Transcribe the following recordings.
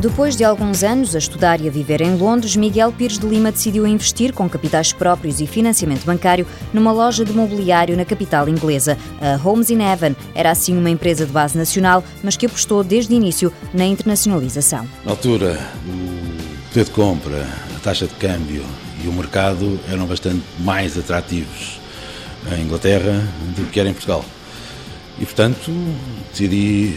Depois de alguns anos a estudar e a viver em Londres, Miguel Pires de Lima decidiu investir com capitais próprios e financiamento bancário numa loja de mobiliário na capital inglesa. A Homes in Heaven era assim uma empresa de base nacional, mas que apostou desde o início na internacionalização. Na altura, o poder de compra, a taxa de câmbio e o mercado eram bastante mais atrativos em Inglaterra do que era em Portugal. E, portanto, decidi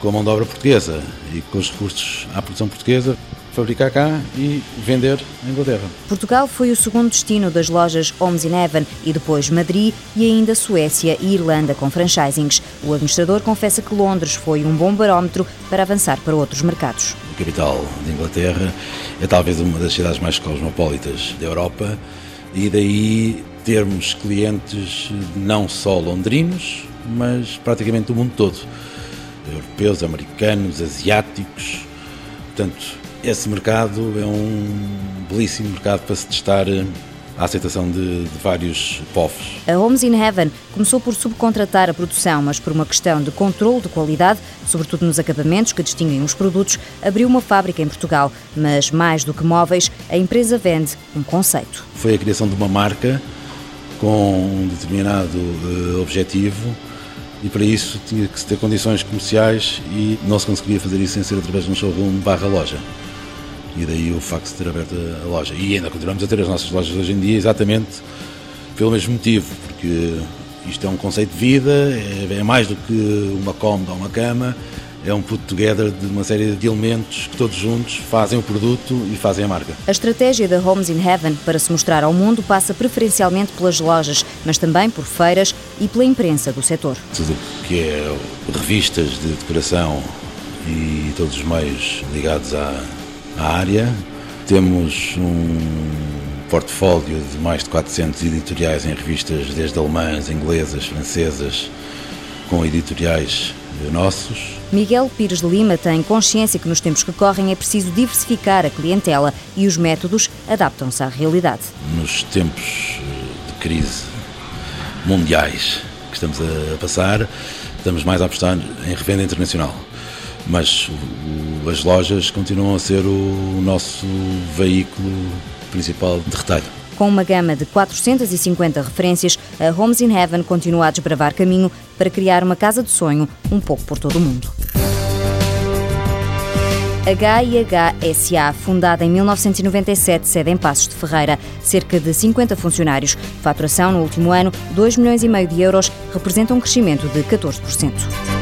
com a mão de obra portuguesa e com os recursos à produção portuguesa, fabricar cá e vender em Inglaterra. Portugal foi o segundo destino das lojas Homes in Heaven e depois Madrid e ainda Suécia e Irlanda com franchisings. O administrador confessa que Londres foi um bom barómetro para avançar para outros mercados. A capital de Inglaterra é talvez uma das cidades mais cosmopolitas da Europa e daí termos clientes não só londrinos, mas praticamente do mundo todo europeus, americanos, asiáticos. Portanto, esse mercado é um belíssimo mercado para se testar eh, a aceitação de, de, vários povos. A Homes in Heaven começou por subcontratar a produção, mas por uma questão de controle de qualidade, sobretudo nos acabamentos que distinguem os produtos, abriu uma fábrica em Portugal. Mas mais do que móveis, a empresa vende um conceito. Foi a criação de uma marca com um determinado uh, objetivo e para isso tinha que ter condições comerciais e não se conseguia fazer isso sem ser através de um showroom barra loja. E daí o facto de ter aberto a loja. E ainda continuamos a ter as nossas lojas hoje em dia exatamente pelo mesmo motivo, porque isto é um conceito de vida, é, é mais do que uma cómoda ou uma cama, é um put together de uma série de elementos que todos juntos fazem o produto e fazem a marca. A estratégia da Homes in Heaven para se mostrar ao mundo passa preferencialmente pelas lojas, mas também por feiras e pela imprensa do setor. Tudo que é revistas de decoração e todos os meios ligados à, à área. Temos um portfólio de mais de 400 editoriais em revistas, desde alemãs, inglesas, francesas, com editoriais nossos. Miguel Pires de Lima tem consciência que nos tempos que correm é preciso diversificar a clientela e os métodos adaptam-se à realidade. Nos tempos de crise mundiais que estamos a passar, estamos mais a apostar em revenda internacional. Mas as lojas continuam a ser o nosso veículo principal de retalho. Com uma gama de 450 referências, a Homes in Heaven continua a desbravar caminho para criar uma casa de sonho um pouco por todo o mundo. HIH fundada em 1997, sede em Passos de Ferreira. Cerca de 50 funcionários. Faturação no último ano, 2 milhões e meio de euros, representa um crescimento de 14%.